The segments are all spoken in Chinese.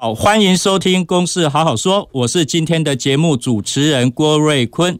好，欢迎收听《公事好好说》，我是今天的节目主持人郭瑞坤。《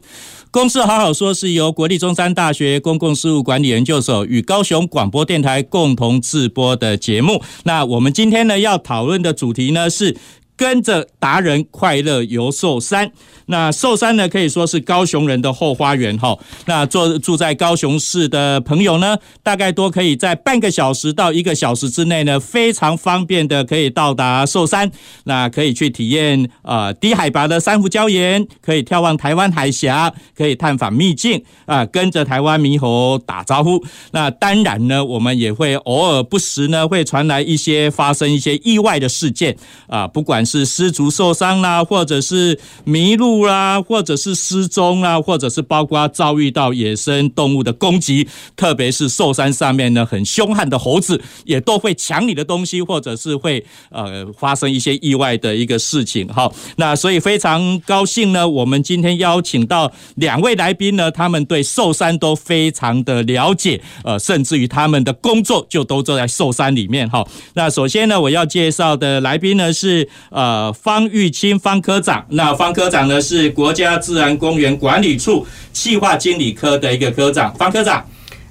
公事好好说》是由国立中山大学公共事务管理研究所与高雄广播电台共同制播的节目。那我们今天呢要讨论的主题呢是跟着达人快乐游寿山。那寿山呢，可以说是高雄人的后花园哈。那住住在高雄市的朋友呢，大概都可以在半个小时到一个小时之内呢，非常方便的可以到达寿山。那可以去体验呃低海拔的珊瑚礁岩，可以眺望台湾海峡，可以探访秘境啊，跟着台湾猕猴打招呼。那当然呢，我们也会偶尔不时呢，会传来一些发生一些意外的事件啊，不管是失足受伤啦，或者是迷路。啦，或者是失踪啦，或者是包括遭遇到野生动物的攻击，特别是寿山上面呢，很凶悍的猴子也都会抢你的东西，或者是会呃发生一些意外的一个事情。好，那所以非常高兴呢，我们今天邀请到两位来宾呢，他们对寿山都非常的了解，呃，甚至于他们的工作就都坐在寿山里面。哈，那首先呢，我要介绍的来宾呢是呃方玉清方科长，那方科长呢。是国家自然公园管理处企划经理科的一个科长，方科长。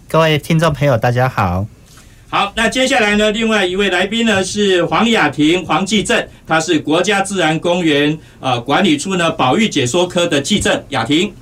各位听众朋友，大家好。好，那接下来呢，另外一位来宾呢是黄雅婷、黄继正，他是国家自然公园呃管理处呢保育解说科的继正。雅婷。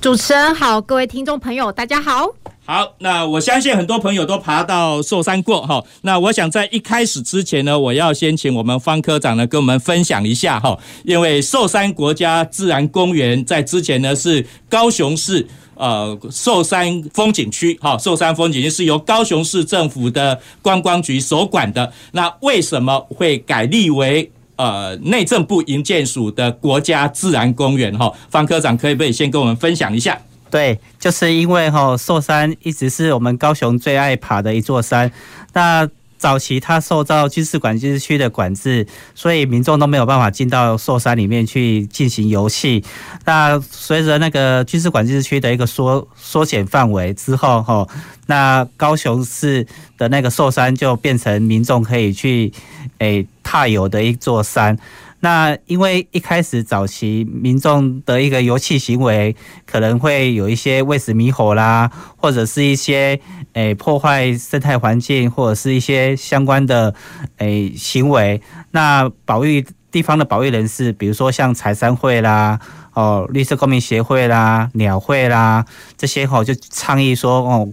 主持人好，各位听众朋友，大家好。好，那我相信很多朋友都爬到寿山过哈。那我想在一开始之前呢，我要先请我们方科长呢跟我们分享一下哈。因为寿山国家自然公园在之前呢是高雄市呃寿山风景区哈，寿山风景区是由高雄市政府的观光局所管的。那为什么会改立为呃内政部营建署的国家自然公园哈？方科长可以不可以先跟我们分享一下？对，就是因为哈寿山一直是我们高雄最爱爬的一座山。那早期它受到军事管制区的管制，所以民众都没有办法进到寿山里面去进行游戏。那随着那个军事管制区的一个缩缩减范围之后，哈，那高雄市的那个寿山就变成民众可以去诶踏游的一座山。那因为一开始早期民众的一个游憩行为，可能会有一些喂食猕猴啦，或者是一些诶、破坏生态环境，或者是一些相关的诶、行为。那保育地方的保育人士，比如说像柴山会啦、哦绿色公民协会啦、鸟会啦这些吼，就倡议说哦，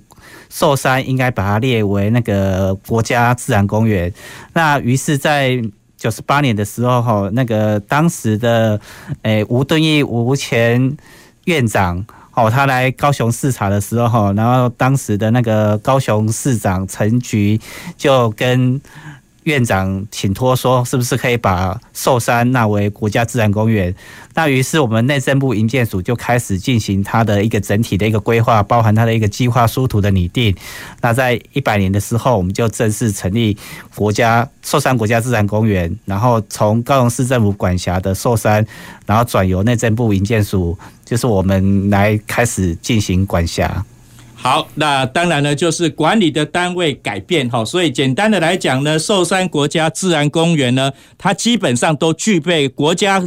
寿山应该把它列为那个国家自然公园。那于是，在九十八年的时候，哈，那个当时的诶吴敦义吴前院长，吼，他来高雄视察的时候，哈，然后当时的那个高雄市长陈菊就跟。院长请托说，是不是可以把寿山纳为国家自然公园？那于是我们内政部营建署就开始进行它的一个整体的一个规划，包含它的一个计划书图的拟定。那在一百年的时候，我们就正式成立国家寿山国家自然公园，然后从高雄市政府管辖的寿山，然后转由内政部营建署，就是我们来开始进行管辖。好，那当然呢，就是管理的单位改变哈，所以简单的来讲呢，寿山国家自然公园呢，它基本上都具备国家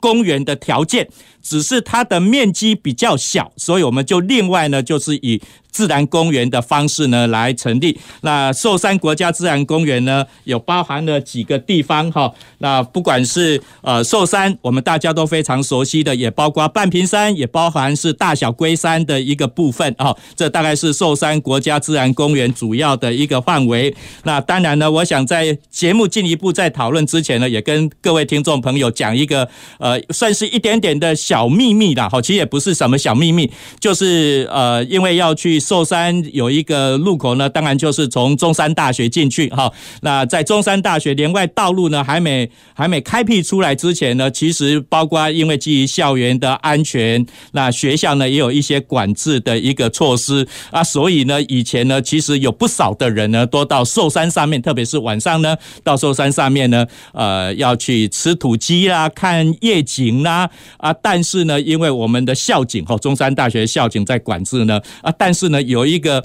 公园的条件，只是它的面积比较小，所以我们就另外呢，就是以。自然公园的方式呢来成立。那寿山国家自然公园呢，有包含了几个地方哈。那不管是呃寿山，我们大家都非常熟悉的，也包括半屏山，也包含是大小龟山的一个部分啊。这大概是寿山国家自然公园主要的一个范围。那当然呢，我想在节目进一步在讨论之前呢，也跟各位听众朋友讲一个呃，算是一点点的小小秘密啦，哈，其实也不是什么小秘密，就是呃，因为要去寿山有一个路口呢，当然就是从中山大学进去哈。那在中山大学连外道路呢，还没还没开辟出来之前呢，其实包括因为基于校园的安全，那学校呢也有一些管制的一个措施啊，所以呢，以前呢，其实有不少的人呢，都到寿山上面，特别是晚上呢，到寿山上面呢，呃，要去吃土鸡啦，看夜景啦，啊，但是呢，因为我们的校警哈，中山大学校警在管制呢，啊，但是呢，有一个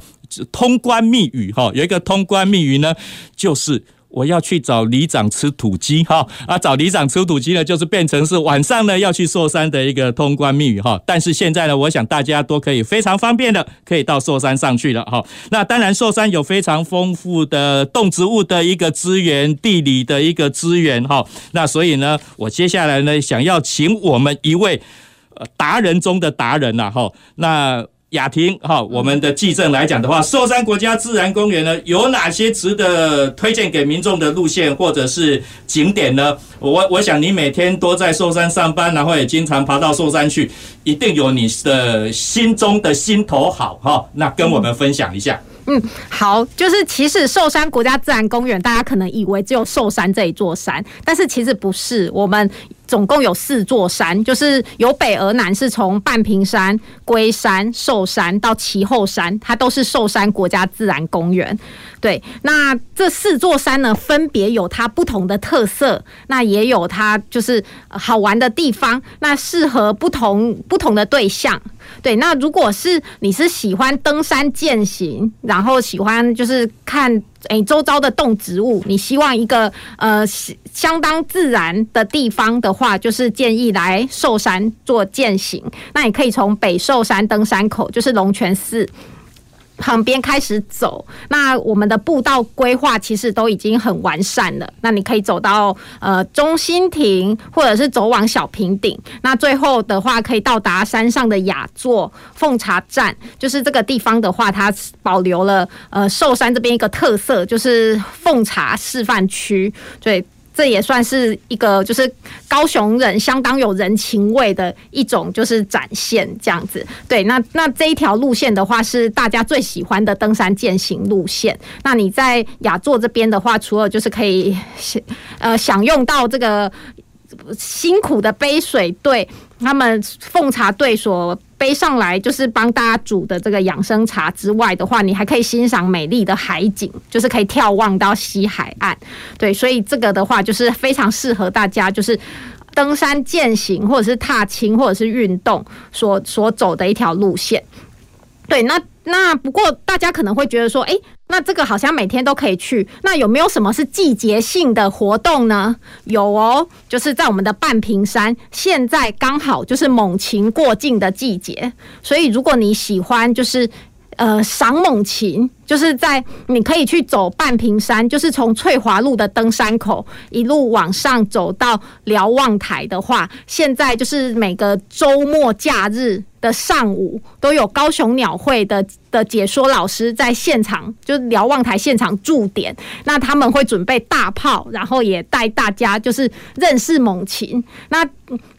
通关密语哈，有一个通关密语呢，就是。我要去找里长吃土鸡哈啊，找里长吃土鸡呢，就是变成是晚上呢要去寿山的一个通关密语哈。但是现在呢，我想大家都可以非常方便的可以到寿山上去了哈。那当然，寿山有非常丰富的动植物的一个资源，地理的一个资源哈。那所以呢，我接下来呢，想要请我们一位达人中的达人呐哈那。雅婷，哈，我们的记证来讲的话，寿山国家自然公园呢，有哪些值得推荐给民众的路线或者是景点呢？我我想你每天都在寿山上班，然后也经常爬到寿山去，一定有你的心中的心头好，哈，那跟我们分享一下。嗯，嗯好，就是其实寿山国家自然公园，大家可能以为只有寿山这一座山，但是其实不是，我们。总共有四座山，就是由北而南，是从半屏山、龟山、寿山到其后山，它都是寿山国家自然公园。对，那这四座山呢，分别有它不同的特色，那也有它就是好玩的地方，那适合不同不同的对象。对，那如果是你是喜欢登山健行，然后喜欢就是看诶周遭的动植物，你希望一个呃相当自然的地方的话，就是建议来寿山做健行。那你可以从北寿山登山口，就是龙泉寺。旁边开始走，那我们的步道规划其实都已经很完善了。那你可以走到呃中心亭，或者是走往小平顶。那最后的话，可以到达山上的雅座奉茶站，就是这个地方的话，它保留了呃寿山这边一个特色，就是奉茶示范区。对。这也算是一个，就是高雄人相当有人情味的一种，就是展现这样子。对，那那这一条路线的话，是大家最喜欢的登山健行路线。那你在雅座这边的话，除了就是可以呃享用到这个辛苦的杯水队，他们奉茶队所。背上来就是帮大家煮的这个养生茶之外的话，你还可以欣赏美丽的海景，就是可以眺望到西海岸。对，所以这个的话就是非常适合大家，就是登山健行或者是踏青或者是运动所所走的一条路线。对，那那不过大家可能会觉得说，诶。那这个好像每天都可以去，那有没有什么是季节性的活动呢？有哦，就是在我们的半屏山，现在刚好就是猛禽过境的季节，所以如果你喜欢，就是呃赏猛禽，就是在你可以去走半屏山，就是从翠华路的登山口一路往上走到瞭望台的话，现在就是每个周末假日。的上午都有高雄鸟会的的解说老师在现场，就是瞭望台现场驻点。那他们会准备大炮，然后也带大家就是认识猛禽。那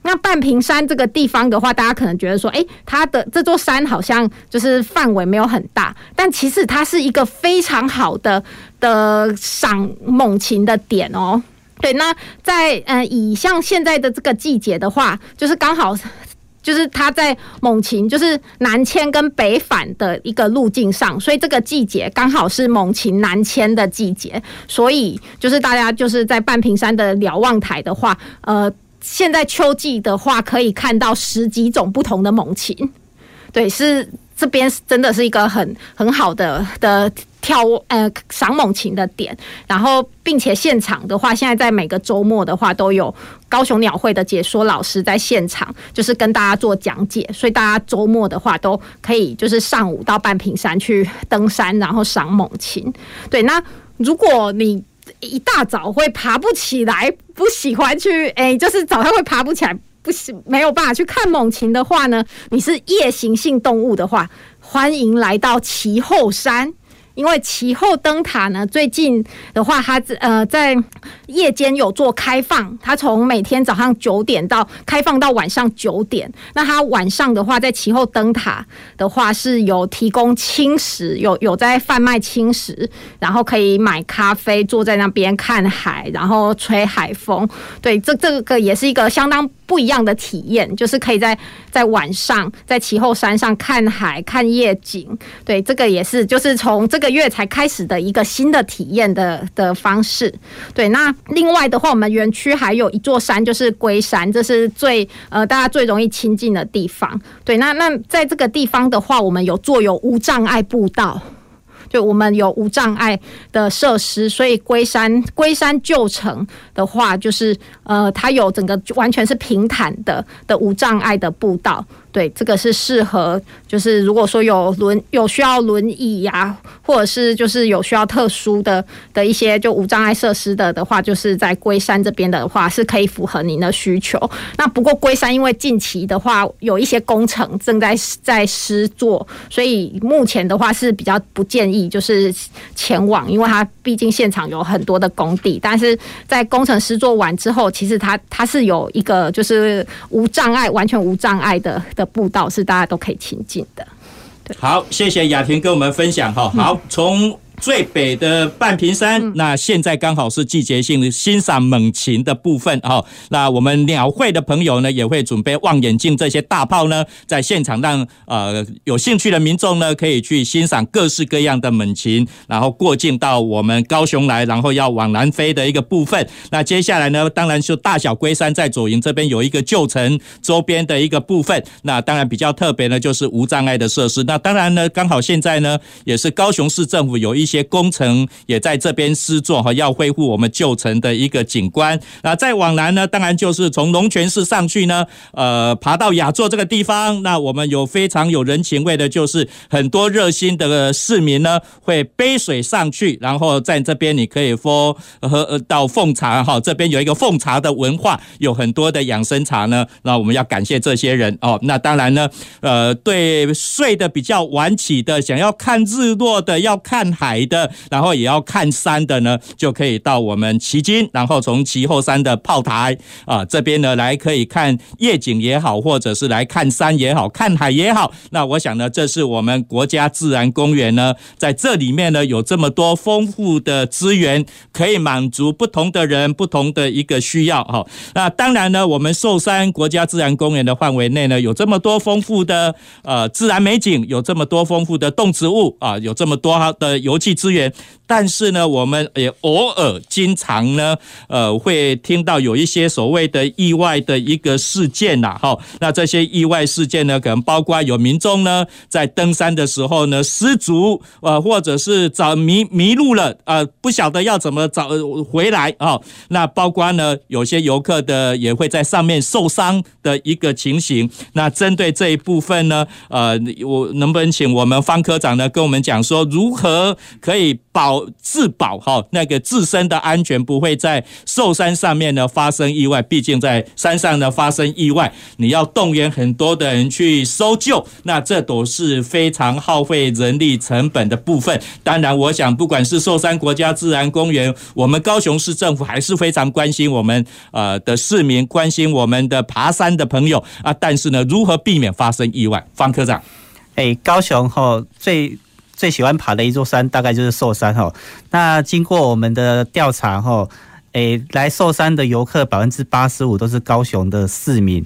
那半屏山这个地方的话，大家可能觉得说，诶，它的这座山好像就是范围没有很大，但其实它是是一个非常好的的赏猛禽的点哦。对，那在呃以像现在的这个季节的话，就是刚好。就是它在猛禽，就是南迁跟北返的一个路径上，所以这个季节刚好是猛禽南迁的季节，所以就是大家就是在半屏山的瞭望台的话，呃，现在秋季的话可以看到十几种不同的猛禽，对，是这边真的是一个很很好的的。跳呃赏猛禽的点，然后并且现场的话，现在在每个周末的话都有高雄鸟会的解说老师在现场，就是跟大家做讲解，所以大家周末的话都可以就是上午到半屏山去登山，然后赏猛禽。对，那如果你一大早会爬不起来，不喜欢去，哎，就是早上会爬不起来，不行没有办法去看猛禽的话呢，你是夜行性动物的话，欢迎来到其后山。因为其后灯塔呢，最近的话，它呃在夜间有做开放，它从每天早上九点到开放到晚上九点。那它晚上的话，在其后灯塔的话是有提供轻食，有有在贩卖轻食，然后可以买咖啡，坐在那边看海，然后吹海风。对，这这个也是一个相当不一样的体验，就是可以在在晚上在其后山上看海看夜景。对，这个也是就是从这个月才开始的一个新的体验的的方式。对，那另外的话，我们园区还有一座山，就是龟山，这是最呃大家最容易亲近的地方。对，那那在这个地方的话，我们有做有无障碍步道。就我们有无障碍的设施，所以龟山龟山旧城的话，就是呃，它有整个完全是平坦的的无障碍的步道。对，这个是适合，就是如果说有轮有需要轮椅呀、或者是就是有需要特殊的的一些就无障碍设施的的话，就是在龟山这边的话是可以符合您的需求。那不过龟山因为近期的话有一些工程正在在施作，所以目前的话是比较不建议就是前往，因为它毕竟现场有很多的工地。但是在工程施作完之后，其实它它是有一个就是无障碍完全无障碍的。步道是大家都可以亲近的。对，好，谢谢雅婷跟我们分享哈。好，从。最北的半屏山，那现在刚好是季节性欣赏猛禽的部分哦。那我们鸟会的朋友呢，也会准备望远镜这些大炮呢，在现场让呃有兴趣的民众呢，可以去欣赏各式各样的猛禽，然后过境到我们高雄来，然后要往南飞的一个部分。那接下来呢，当然就大小龟山在左营这边有一个旧城周边的一个部分。那当然比较特别呢，就是无障碍的设施。那当然呢，刚好现在呢，也是高雄市政府有一。一些工程也在这边施作哈，要恢复我们旧城的一个景观。那再往南呢，当然就是从龙泉寺上去呢，呃，爬到雅座这个地方。那我们有非常有人情味的，就是很多热心的市民呢，会背水上去，然后在这边你可以喝喝到奉茶哈。这边有一个奉茶的文化，有很多的养生茶呢。那我们要感谢这些人哦。那当然呢，呃，对睡得比较晚起的，想要看日落的，要看海。来的，然后也要看山的呢，就可以到我们旗津，然后从旗后山的炮台啊这边呢来可以看夜景也好，或者是来看山也好，看海也好。那我想呢，这是我们国家自然公园呢，在这里面呢有这么多丰富的资源，可以满足不同的人不同的一个需要哈。那当然呢，我们寿山国家自然公园的范围内呢，有这么多丰富的呃自然美景，有这么多丰富的动植物啊，有这么多的有气资源，但是呢，我们也偶尔、经常呢，呃，会听到有一些所谓的意外的一个事件呐，哈。那这些意外事件呢，可能包括有民众呢在登山的时候呢失足，呃，或者是找迷迷路了，呃，不晓得要怎么找回来啊。那包括呢，有些游客的也会在上面受伤的一个情形。那针对这一部分呢，呃，我能不能请我们方科长呢跟我们讲说如何？可以保自保哈，那个自身的安全不会在寿山上面呢发生意外。毕竟在山上呢发生意外，你要动员很多的人去搜救，那这都是非常耗费人力成本的部分。当然，我想不管是寿山国家自然公园，我们高雄市政府还是非常关心我们呃的市民，关心我们的爬山的朋友啊。但是呢，如何避免发生意外？方科长，哎，高雄哈最。最喜欢爬的一座山，大概就是寿山哈。那经过我们的调查哈，诶，来寿山的游客百分之八十五都是高雄的市民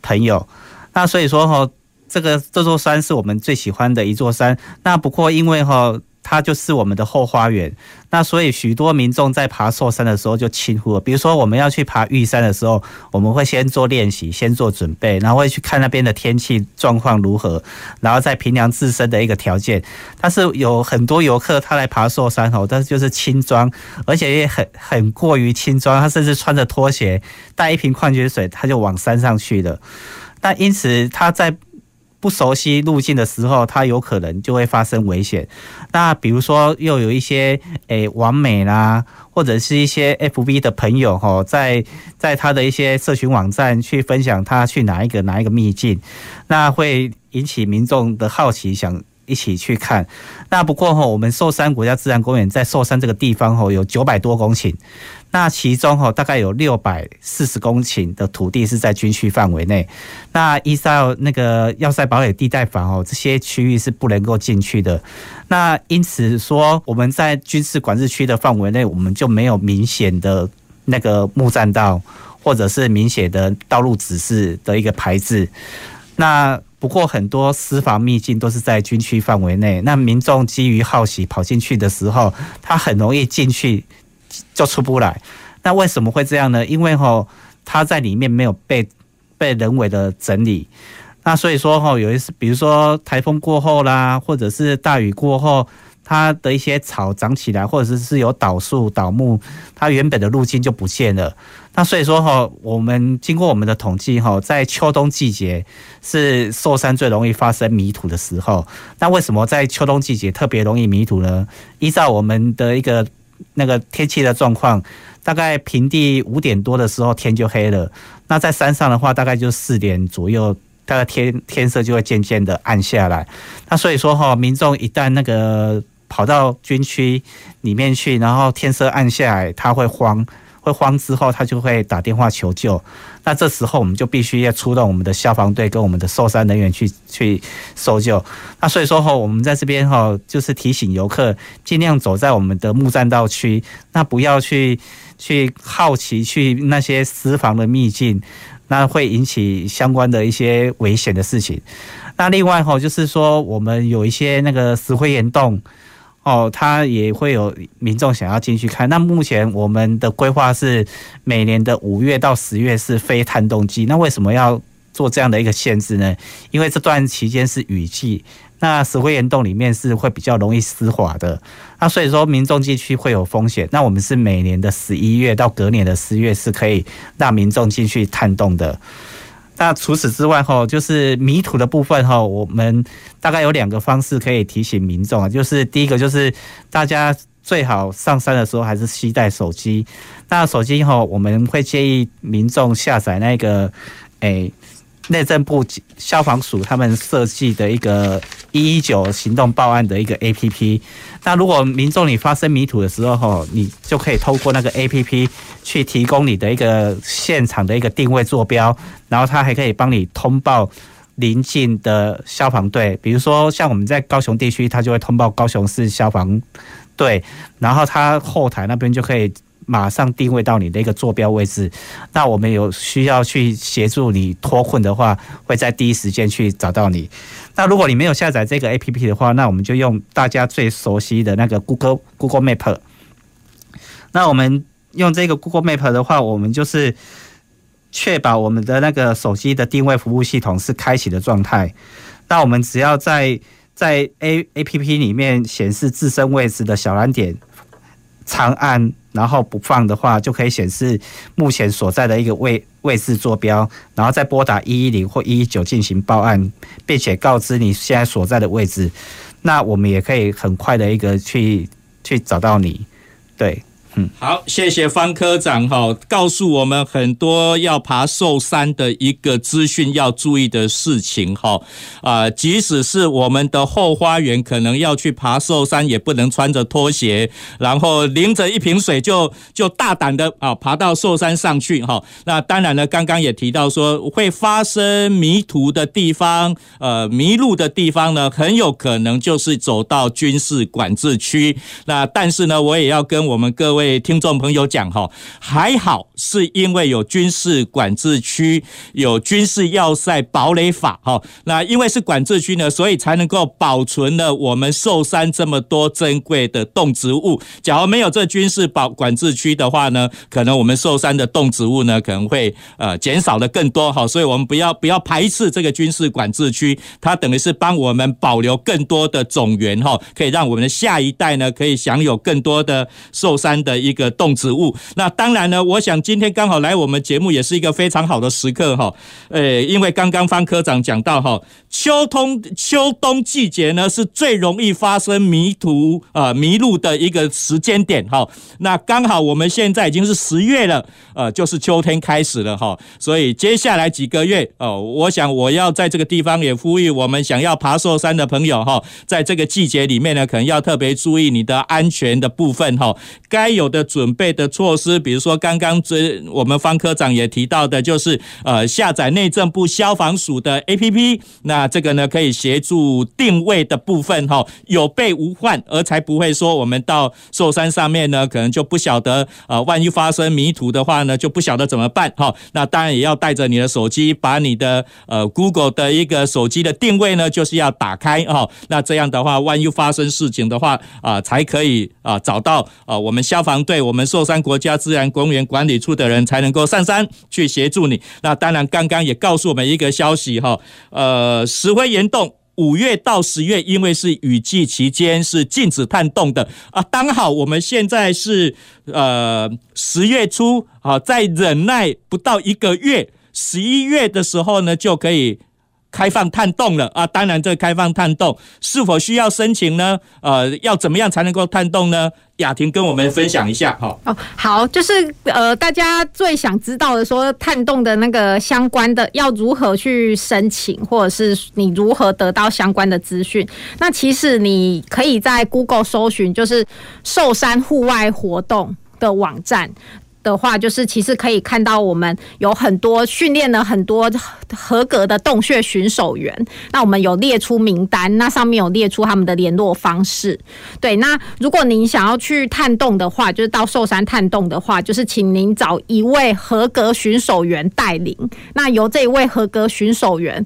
朋友。那所以说哈，这个这座山是我们最喜欢的一座山。那不过因为哈。它就是我们的后花园，那所以许多民众在爬寿山的时候就轻忽了。比如说，我们要去爬玉山的时候，我们会先做练习，先做准备，然后会去看那边的天气状况如何，然后再评量自身的一个条件。但是有很多游客他来爬寿山吼，但是就是轻装，而且也很很过于轻装，他甚至穿着拖鞋，带一瓶矿泉水，他就往山上去了。那因此他在。不熟悉路径的时候，它有可能就会发生危险。那比如说，又有一些诶完美啦，或者是一些 FB 的朋友哈，在在他的一些社群网站去分享他去哪一个哪一个秘境，那会引起民众的好奇，想一起去看。那不过哈，我们寿山国家自然公园在寿山这个地方哈，有九百多公顷。那其中哈，大概有六百四十公顷的土地是在军区范围内。那依照那个要塞堡垒地带法哦，这些区域是不能够进去的。那因此说，我们在军事管制区的范围内，我们就没有明显的那个木栈道，或者是明显的道路指示的一个牌子。那不过很多私房秘境都是在军区范围内。那民众基于好奇跑进去的时候，他很容易进去。就出不来，那为什么会这样呢？因为吼，它在里面没有被被人为的整理，那所以说吼，有一次，比如说台风过后啦，或者是大雨过后，它的一些草长起来，或者是是有倒树倒木，它原本的路径就不见了。那所以说吼，我们经过我们的统计吼，在秋冬季节是寿山最容易发生迷途的时候。那为什么在秋冬季节特别容易迷途呢？依照我们的一个。那个天气的状况，大概平地五点多的时候天就黑了。那在山上的话，大概就四点左右，大概天天色就会渐渐的暗下来。那所以说哈，民众一旦那个跑到军区里面去，然后天色暗下来，他会慌。慌之后，他就会打电话求救。那这时候我们就必须要出动我们的消防队跟我们的寿山人员去去搜救。那所以说哈，我们在这边哈，就是提醒游客尽量走在我们的木栈道区，那不要去去好奇去那些私房的秘境，那会引起相关的一些危险的事情。那另外哈，就是说我们有一些那个石灰岩洞。哦，他也会有民众想要进去看。那目前我们的规划是每年的五月到十月是非探洞季。那为什么要做这样的一个限制呢？因为这段期间是雨季，那石灰岩洞里面是会比较容易湿滑的。那所以说民众进去会有风险。那我们是每年的十一月到隔年的十月是可以让民众进去探洞的。那除此之外吼，就是迷途的部分吼，我们大概有两个方式可以提醒民众啊，就是第一个就是大家最好上山的时候还是携带手机。那手机哈，我们会建议民众下载那个诶。内政部消防署他们设计的一个一一九行动报案的一个 APP，那如果民众你发生迷途的时候，吼，你就可以透过那个 APP 去提供你的一个现场的一个定位坐标，然后它还可以帮你通报邻近的消防队，比如说像我们在高雄地区，它就会通报高雄市消防队，然后它后台那边就可以。马上定位到你的一个坐标位置，那我们有需要去协助你脱困的话，会在第一时间去找到你。那如果你没有下载这个 APP 的话，那我们就用大家最熟悉的那个 Google Google Map。那我们用这个 Google Map 的话，我们就是确保我们的那个手机的定位服务系统是开启的状态。那我们只要在在 A APP 里面显示自身位置的小蓝点，长按。然后不放的话，就可以显示目前所在的一个位位置坐标，然后再拨打一一零或一一九进行报案，并且告知你现在所在的位置。那我们也可以很快的一个去去找到你，对。好，谢谢方科长哈，告诉我们很多要爬寿山的一个资讯要注意的事情哈啊，即使是我们的后花园，可能要去爬寿山，也不能穿着拖鞋，然后拎着一瓶水就就大胆的啊爬到寿山上去哈。那当然呢，刚刚也提到说会发生迷途的地方，呃迷路的地方呢，很有可能就是走到军事管制区。那但是呢，我也要跟我们各位。给听众朋友讲哈，还好是因为有军事管制区，有军事要塞堡垒法哈。那因为是管制区呢，所以才能够保存了我们寿山这么多珍贵的动植物。假如没有这军事保管制区的话呢，可能我们寿山的动植物呢可能会呃减少的更多哈。所以我们不要不要排斥这个军事管制区，它等于是帮我们保留更多的种源哈，可以让我们的下一代呢可以享有更多的寿山的。一个动植物。那当然呢，我想今天刚好来我们节目也是一个非常好的时刻哈。呃，因为刚刚方科长讲到哈，秋冬秋冬季节呢是最容易发生迷途啊迷路的一个时间点哈。那刚好我们现在已经是十月了，呃，就是秋天开始了哈。所以接下来几个月哦，我想我要在这个地方也呼吁我们想要爬寿山的朋友哈，在这个季节里面呢，可能要特别注意你的安全的部分哈，该有的准备的措施，比如说刚刚这我们方科长也提到的，就是呃下载内政部消防署的 APP，那这个呢可以协助定位的部分哈，有备无患，而才不会说我们到寿山上面呢，可能就不晓得呃万一发生迷途的话呢，就不晓得怎么办哈。那当然也要带着你的手机，把你的呃 Google 的一个手机的定位呢，就是要打开哈。那这样的话，万一发生事情的话啊，才可以啊找到啊我们消防防队、我们寿山国家自然公园管理处的人才能够上山去协助你。那当然，刚刚也告诉我们一个消息哈，呃，石灰岩洞五月到十月，因为是雨季期间是禁止探洞的啊。刚好我们现在是呃十月初啊，再忍耐不到一个月，十一月的时候呢就可以。开放探洞了啊！当然，这开放探洞是否需要申请呢？呃，要怎么样才能够探洞呢？雅婷跟我们分享一下哈。哦，好，就是呃，大家最想知道的说探洞的那个相关的要如何去申请，或者是你如何得到相关的资讯？那其实你可以在 Google 搜寻，就是寿山户外活动的网站。的话，就是其实可以看到，我们有很多训练了很多合格的洞穴巡守员。那我们有列出名单，那上面有列出他们的联络方式。对，那如果您想要去探洞的话，就是到寿山探洞的话，就是请您找一位合格巡守员带领。那由这一位合格巡守员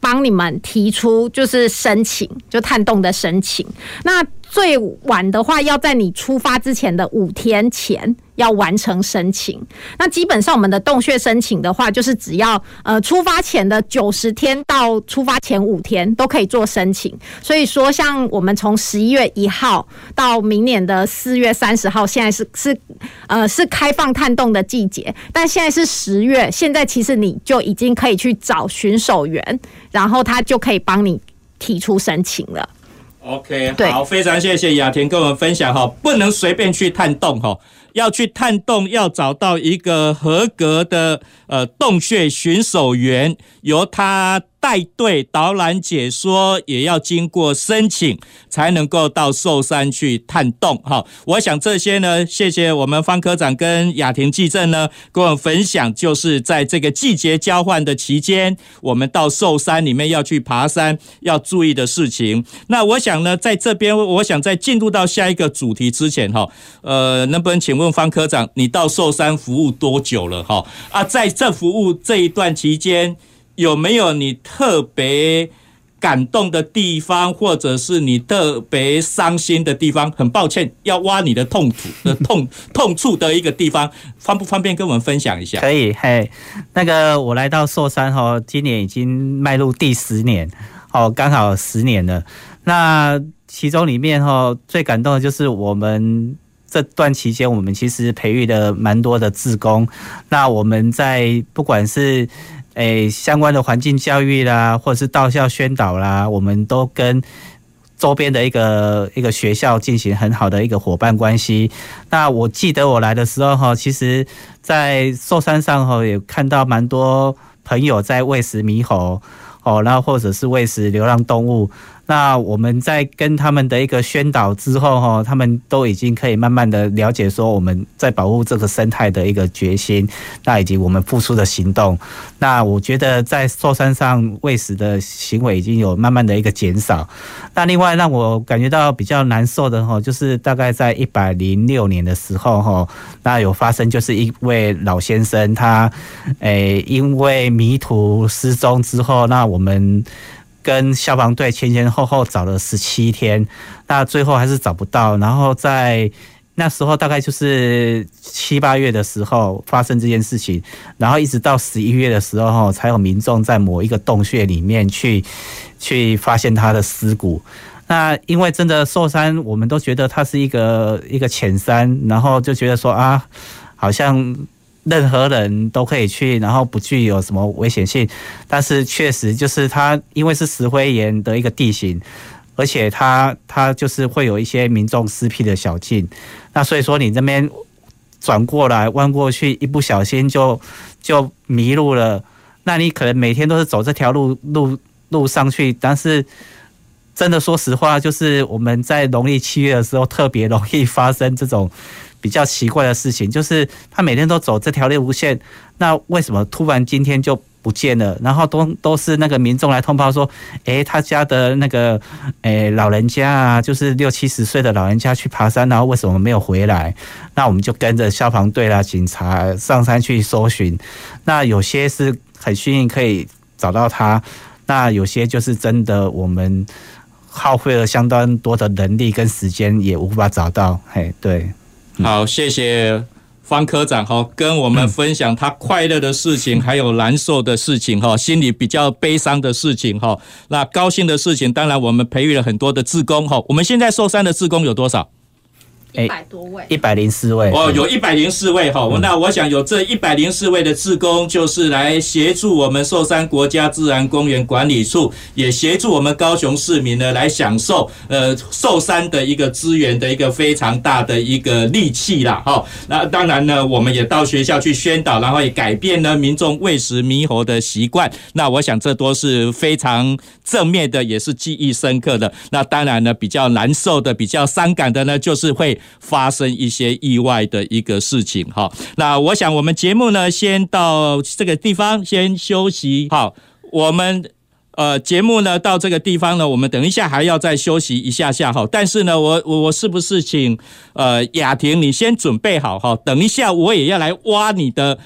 帮你们提出，就是申请，就探洞的申请。那最晚的话，要在你出发之前的五天前要完成申请。那基本上我们的洞穴申请的话，就是只要呃出发前的九十天到出发前五天都可以做申请。所以说，像我们从十一月一号到明年的四月三十号，现在是是呃是开放探洞的季节，但现在是十月，现在其实你就已经可以去找巡守员，然后他就可以帮你提出申请了。OK，好，非常谢谢雅婷跟我们分享哈，不能随便去探洞哈，要去探洞要找到一个合格的呃洞穴巡守员，由他。带队导览解说也要经过申请，才能够到寿山去探洞。哈，我想这些呢，谢谢我们方科长跟雅婷记者呢，跟我们分享，就是在这个季节交换的期间，我们到寿山里面要去爬山要注意的事情。那我想呢，在这边，我想在进入到下一个主题之前，哈，呃，能不能请问方科长，你到寿山服务多久了？哈，啊，在这服务这一段期间。有没有你特别感动的地方，或者是你特别伤心的地方？很抱歉，要挖你的痛处的痛痛处的一个地方，方不方便跟我们分享一下？可以，嘿，那个我来到寿山哈，今年已经迈入第十年，哦，刚好十年了。那其中里面哈，最感动的就是我们这段期间，我们其实培育了蛮多的志工。那我们在不管是诶、相关的环境教育啦，或者是到校宣导啦，我们都跟周边的一个一个学校进行很好的一个伙伴关系。那我记得我来的时候哈，其实，在寿山上哈，也看到蛮多朋友在喂食猕猴哦，然后或者是喂食流浪动物。那我们在跟他们的一个宣导之后，哈，他们都已经可以慢慢的了解说我们在保护这个生态的一个决心，那以及我们付出的行动。那我觉得在寿山上喂食的行为已经有慢慢的一个减少。那另外让我感觉到比较难受的哈，就是大概在一百零六年的时候哈，那有发生就是一位老先生他诶因为迷途失踪之后，那我们。跟消防队前前后后找了十七天，那最后还是找不到。然后在那时候大概就是七八月的时候发生这件事情，然后一直到十一月的时候，才有民众在某一个洞穴里面去去发现他的尸骨。那因为真的寿山，我们都觉得它是一个一个浅山，然后就觉得说啊，好像任何人都可以去，然后不具有什么危险性。但是确实就是它因为是石灰岩的一个地形，而且它它就是会有一些民众私辟的小径，那所以说你这边转过来弯过去，一不小心就就迷路了。那你可能每天都是走这条路路路上去，但是真的说实话，就是我们在农历七月的时候特别容易发生这种比较奇怪的事情，就是他每天都走这条路线，那为什么突然今天就不见了？然后都都是那个民众来通报说，诶，他家的那个诶老人家啊，就是六七十岁的老人家去爬山，然后为什么没有回来？那我们就跟着消防队啦、警察上山去搜寻，那有些是。很幸运可以找到他，那有些就是真的，我们耗费了相当多的人力跟时间，也无法找到。嘿，对，好，谢谢方科长哈，跟我们分享他快乐的事情，还有难受的事情哈，心里比较悲伤的事情哈。那高兴的事情，当然我们培育了很多的志工哈。我们现在寿山的志工有多少？一百多位，一百零四位哦，有一百零四位哈。那我想有这一百零四位的志工，就是来协助我们寿山国家自然公园管理处，也协助我们高雄市民呢来享受呃寿山的一个资源的一个非常大的一个利器啦哈。那当然呢，我们也到学校去宣导，然后也改变呢民众喂食猕猴的习惯。那我想这都是非常正面的，也是记忆深刻的。那当然呢，比较难受的、比较伤感的呢，就是会。发生一些意外的一个事情哈，那我想我们节目呢，先到这个地方先休息。好，我们呃节目呢到这个地方呢，我们等一下还要再休息一下下哈。但是呢，我我我是不是请呃雅婷你先准备好哈？等一下我也要来挖你的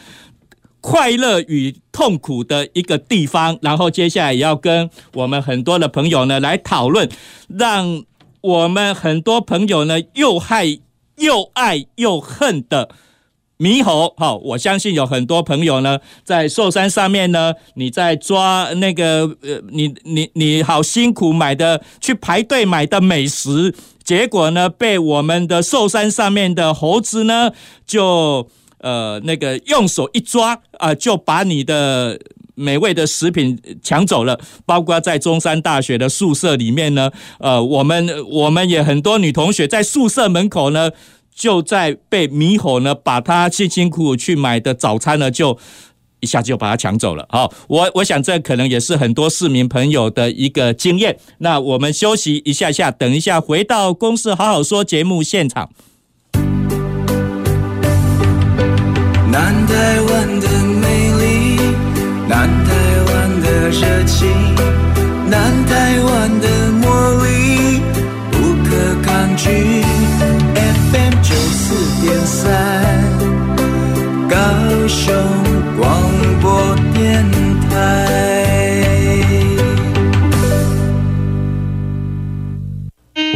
快乐与痛苦的一个地方，然后接下来也要跟我们很多的朋友呢来讨论，让。我们很多朋友呢，又害又爱又恨的猕猴，好，我相信有很多朋友呢，在寿山上面呢，你在抓那个呃，你你你好辛苦买的去排队买的美食，结果呢，被我们的寿山上面的猴子呢，就呃那个用手一抓啊，就把你的。美味的食品抢走了，包括在中山大学的宿舍里面呢，呃，我们我们也很多女同学在宿舍门口呢，就在被猕猴呢，把她辛辛苦苦去买的早餐呢，就一下就把它抢走了。好，我我想这可能也是很多市民朋友的一个经验。那我们休息一下下，等一下回到公司好好说节目现场。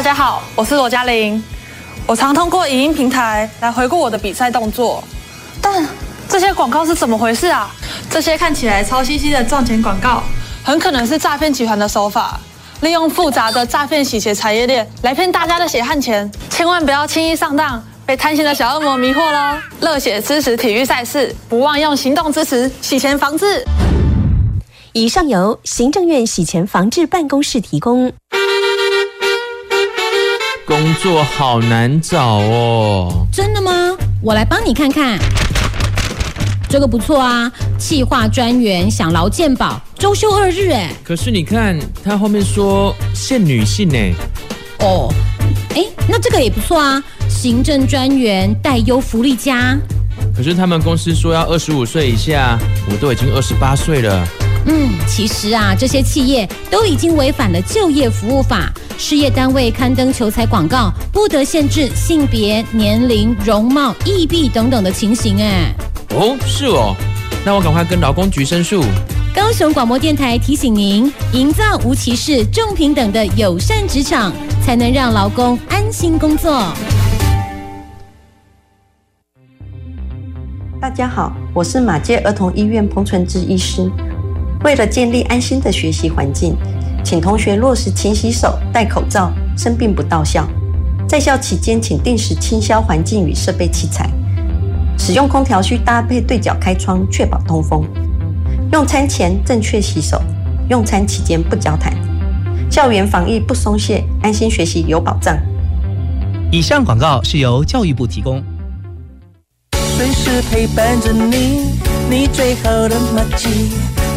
大家好，我是罗嘉玲。我常通过影音平台来回顾我的比赛动作，但这些广告是怎么回事啊？这些看起来超兮兮的赚钱广告，很可能是诈骗集团的手法，利用复杂的诈骗洗钱产业链来骗大家的血汗钱。千万不要轻易上当，被贪心的小恶魔迷惑喽！热血支持体育赛事，不忘用行动支持洗钱防治。以上由行政院洗钱防治办公室提供。工作好难找哦！真的吗？我来帮你看看。这个不错啊，企划专员想劳健保，周休二日哎。可是你看，他后面说限女性呢。哦，哎，那这个也不错啊，行政专员带优福利加。可是他们公司说要二十五岁以下，我都已经二十八岁了，嗯，其实啊，这些企业都已经违反了就业服务法，事业单位刊登求才广告不得限制性别、年龄、容貌、异弊等等的情形。哎，哦，是哦，那我赶快跟劳工局申诉。高雄广播电台提醒您：营造无歧视、重平等的友善职场，才能让劳工安心工作。大家好，我是马街儿童医院彭纯志医师。为了建立安心的学习环境，请同学落实勤洗手、戴口罩，生病不到校。在校期间，请定时清消环境与设备器材。使用空调需搭配对角开窗，确保通风。用餐前正确洗手，用餐期间不交谈。校园防疫不松懈，安心学习有保障。以上广告是由教育部提供。随时陪伴着你，你最好的默契。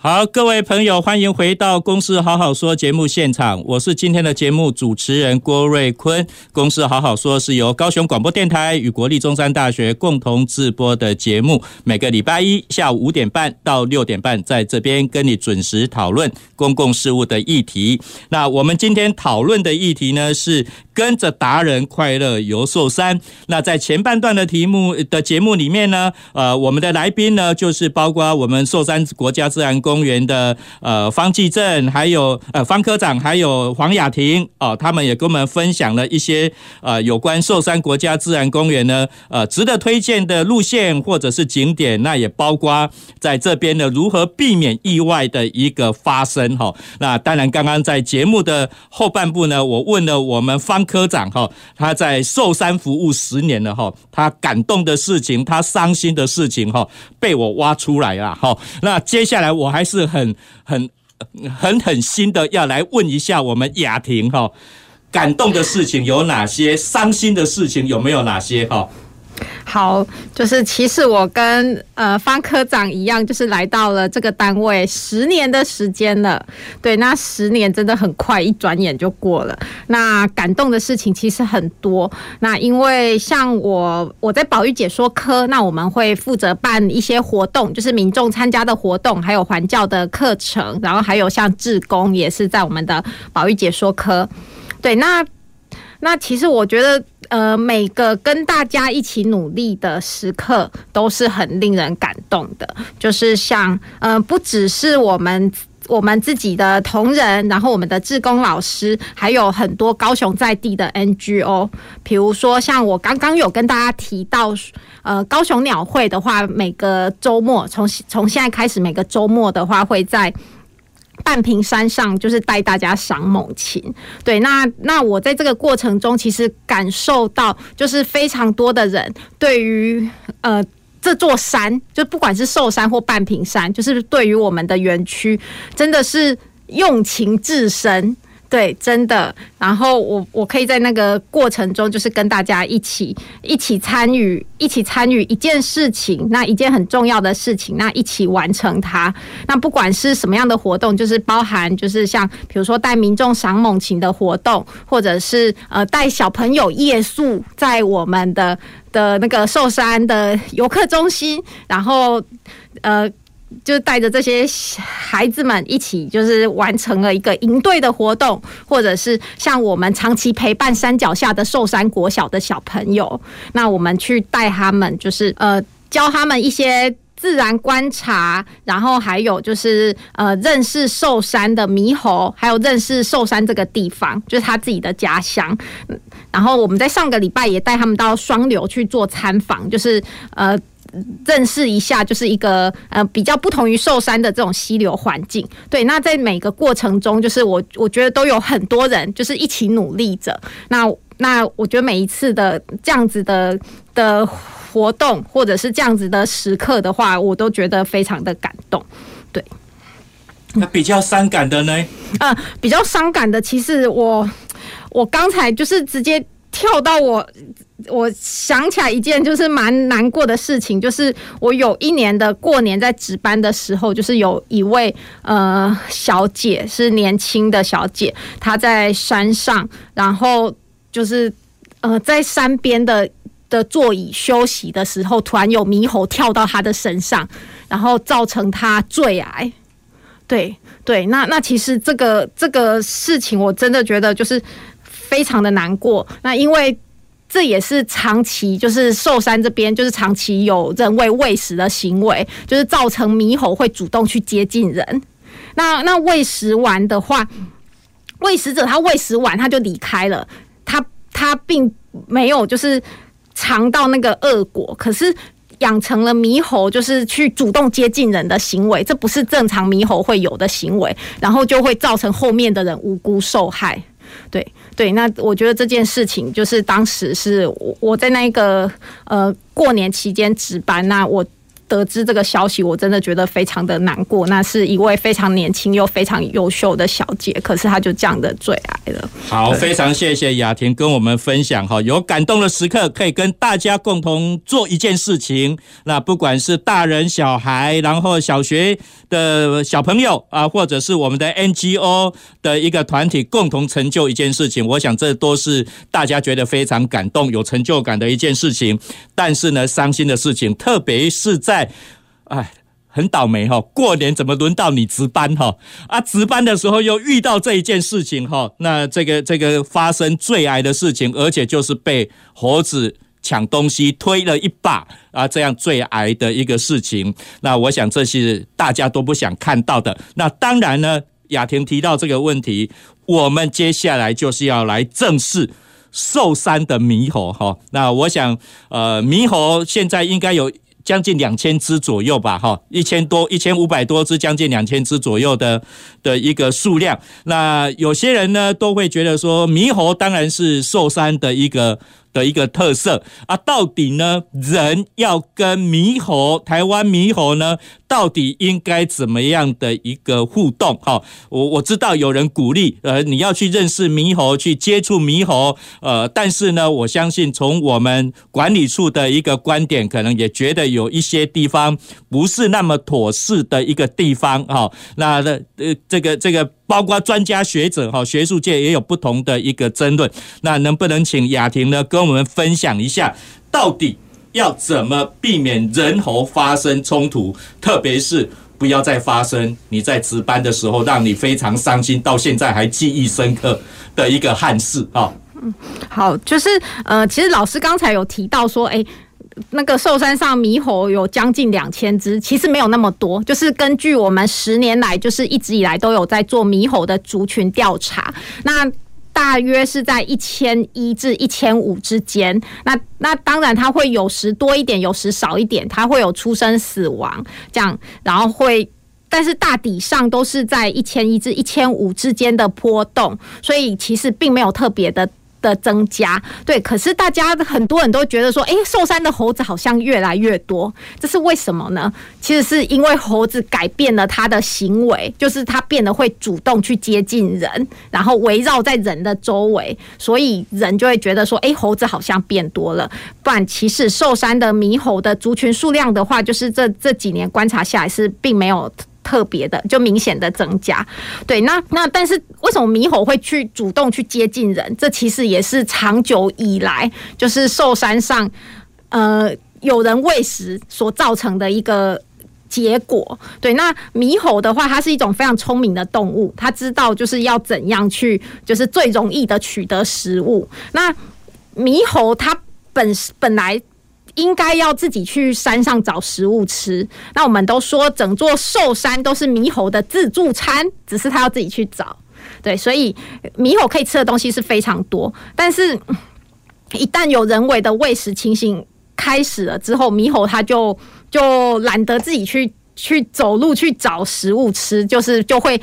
好，各位朋友，欢迎回到《公司好好说》节目现场，我是今天的节目主持人郭瑞坤。《公司好好说》是由高雄广播电台与国立中山大学共同制播的节目，每个礼拜一下午五点半到六点半，在这边跟你准时讨论公共事务的议题。那我们今天讨论的议题呢是。跟着达人快乐游寿山。那在前半段的题目的节目里面呢，呃，我们的来宾呢，就是包括我们寿山国家自然公园的呃方继正，还有呃方科长，还有黄雅婷哦，他们也跟我们分享了一些呃有关寿山国家自然公园呢呃值得推荐的路线或者是景点，那也包括在这边呢如何避免意外的一个发生哈。那当然，刚刚在节目的后半部呢，我问了我们方。科长哈，他在寿山服务十年了哈，他感动的事情，他伤心的事情哈，被我挖出来了哈。那接下来我还是很很很狠心的要来问一下我们雅婷哈，感动的事情有哪些？伤心的事情有没有哪些哈？好，就是其实我跟呃方科长一样，就是来到了这个单位十年的时间了。对，那十年真的很快，一转眼就过了。那感动的事情其实很多。那因为像我我在保育解说科，那我们会负责办一些活动，就是民众参加的活动，还有环教的课程，然后还有像志工也是在我们的保育解说科。对，那那其实我觉得。呃，每个跟大家一起努力的时刻都是很令人感动的。就是像，呃，不只是我们我们自己的同仁，然后我们的志工老师，还有很多高雄在地的 NGO。比如说，像我刚刚有跟大家提到，呃，高雄鸟会的话，每个周末从从现在开始，每个周末的话会在。半屏山上就是带大家赏猛禽，对，那那我在这个过程中，其实感受到就是非常多的人对于呃这座山，就不管是寿山或半屏山，就是对于我们的园区，真的是用情至深。对，真的。然后我我可以在那个过程中，就是跟大家一起一起参与，一起参与一件事情，那一件很重要的事情，那一起完成它。那不管是什么样的活动，就是包含就是像比如说带民众赏猛禽的活动，或者是呃带小朋友夜宿在我们的的那个寿山的游客中心，然后呃。就是带着这些孩子们一起，就是完成了一个营队的活动，或者是像我们长期陪伴山脚下的寿山国小的小朋友，那我们去带他们，就是呃教他们一些自然观察，然后还有就是呃认识寿山的猕猴，还有认识寿山这个地方，就是他自己的家乡。然后我们在上个礼拜也带他们到双流去做参访，就是呃。认识一下，就是一个呃比较不同于寿山的这种溪流环境。对，那在每个过程中，就是我我觉得都有很多人就是一起努力着。那那我觉得每一次的这样子的的活动，或者是这样子的时刻的话，我都觉得非常的感动。对，那比较伤感的呢？呃，比较伤感的，其实我我刚才就是直接跳到我，我想起来一件就是蛮难过的事情，就是我有一年的过年在值班的时候，就是有一位呃小姐是年轻的小姐，她在山上，然后就是呃在山边的的座椅休息的时候，突然有猕猴跳到她的身上，然后造成她坠崖。对对，那那其实这个这个事情，我真的觉得就是非常的难过。那因为这也是长期，就是寿山这边就是长期有人为喂食的行为，就是造成猕猴会主动去接近人。那那喂食完的话，喂食者他喂食完他就离开了，他他并没有就是尝到那个恶果，可是。养成了猕猴就是去主动接近人的行为，这不是正常猕猴会有的行为，然后就会造成后面的人无辜受害。对对，那我觉得这件事情就是当时是我我在那个呃过年期间值班，那我。得知这个消息，我真的觉得非常的难过。那是一位非常年轻又非常优秀的小姐，可是她就这样的坠崖了。好，非常谢谢雅婷跟我们分享哈，有感动的时刻可以跟大家共同做一件事情。那不管是大人小孩，然后小学的小朋友啊，或者是我们的 NGO 的一个团体，共同成就一件事情，我想这都是大家觉得非常感动、有成就感的一件事情。但是呢，伤心的事情，特别是在哎，很倒霉哈！过年怎么轮到你值班哈？啊，值班的时候又遇到这一件事情哈。那这个这个发生最矮的事情，而且就是被猴子抢东西推了一把啊，这样最矮的一个事情。那我想这是大家都不想看到的。那当然呢，雅婷提到这个问题，我们接下来就是要来正视寿山的猕猴哈。那我想，呃，猕猴现在应该有。将近两千只左右吧，哈，一千多、一千五百多只，将近两千只左右的的一个数量。那有些人呢，都会觉得说，猕猴当然是寿山的一个。的一个特色啊，到底呢，人要跟猕猴，台湾猕猴呢，到底应该怎么样的一个互动？哈，我我知道有人鼓励，呃，你要去认识猕猴，去接触猕猴，呃，但是呢，我相信从我们管理处的一个观点，可能也觉得有一些地方不是那么妥适的一个地方，哈，那的呃，这个这个。包括专家学者哈，学术界也有不同的一个争论。那能不能请雅婷呢，跟我们分享一下，到底要怎么避免人猴发生冲突？特别是不要再发生你在值班的时候，让你非常伤心，到现在还记忆深刻的一个憾事啊。嗯，好，就是呃，其实老师刚才有提到说，哎。那个寿山上猕猴有将近两千只，其实没有那么多。就是根据我们十年来，就是一直以来都有在做猕猴的族群调查，那大约是在一千一至一千五之间。那那当然它会有时多一点，有时少一点，它会有出生死亡这样，然后会，但是大体上都是在一千一至一千五之间的波动，所以其实并没有特别的。的增加，对，可是大家很多人都觉得说，哎，寿山的猴子好像越来越多，这是为什么呢？其实是因为猴子改变了它的行为，就是它变得会主动去接近人，然后围绕在人的周围，所以人就会觉得说，哎，猴子好像变多了。不然，其实寿山的猕猴的族群数量的话，就是这这几年观察下来是并没有。特别的，就明显的增加，对，那那但是为什么猕猴会去主动去接近人？这其实也是长久以来就是寿山上呃有人喂食所造成的一个结果。对，那猕猴的话，它是一种非常聪明的动物，它知道就是要怎样去就是最容易的取得食物。那猕猴它本本来。应该要自己去山上找食物吃。那我们都说，整座寿山都是猕猴的自助餐，只是他要自己去找。对，所以猕猴可以吃的东西是非常多。但是，一旦有人为的喂食情形开始了之后，猕猴它就就懒得自己去去走路去找食物吃，就是就会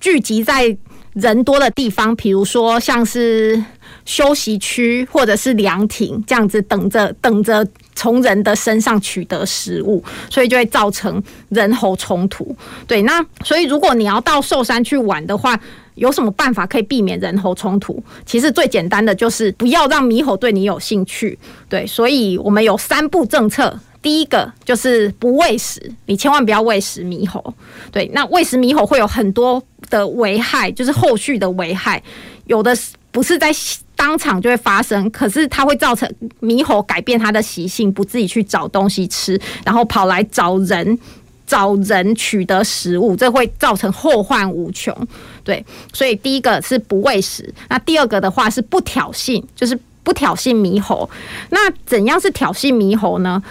聚集在人多的地方，比如说像是休息区或者是凉亭这样子等着等着。从人的身上取得食物，所以就会造成人猴冲突。对，那所以如果你要到寿山去玩的话，有什么办法可以避免人猴冲突？其实最简单的就是不要让猕猴对你有兴趣。对，所以我们有三步政策。第一个就是不喂食，你千万不要喂食猕猴。对，那喂食猕猴会有很多的危害，就是后续的危害，有的不是在当场就会发生，可是它会造成猕猴改变它的习性，不自己去找东西吃，然后跑来找人。找人取得食物，这会造成后患无穷。对，所以第一个是不喂食，那第二个的话是不挑衅，就是不挑衅猕猴。那怎样是挑衅猕猴呢？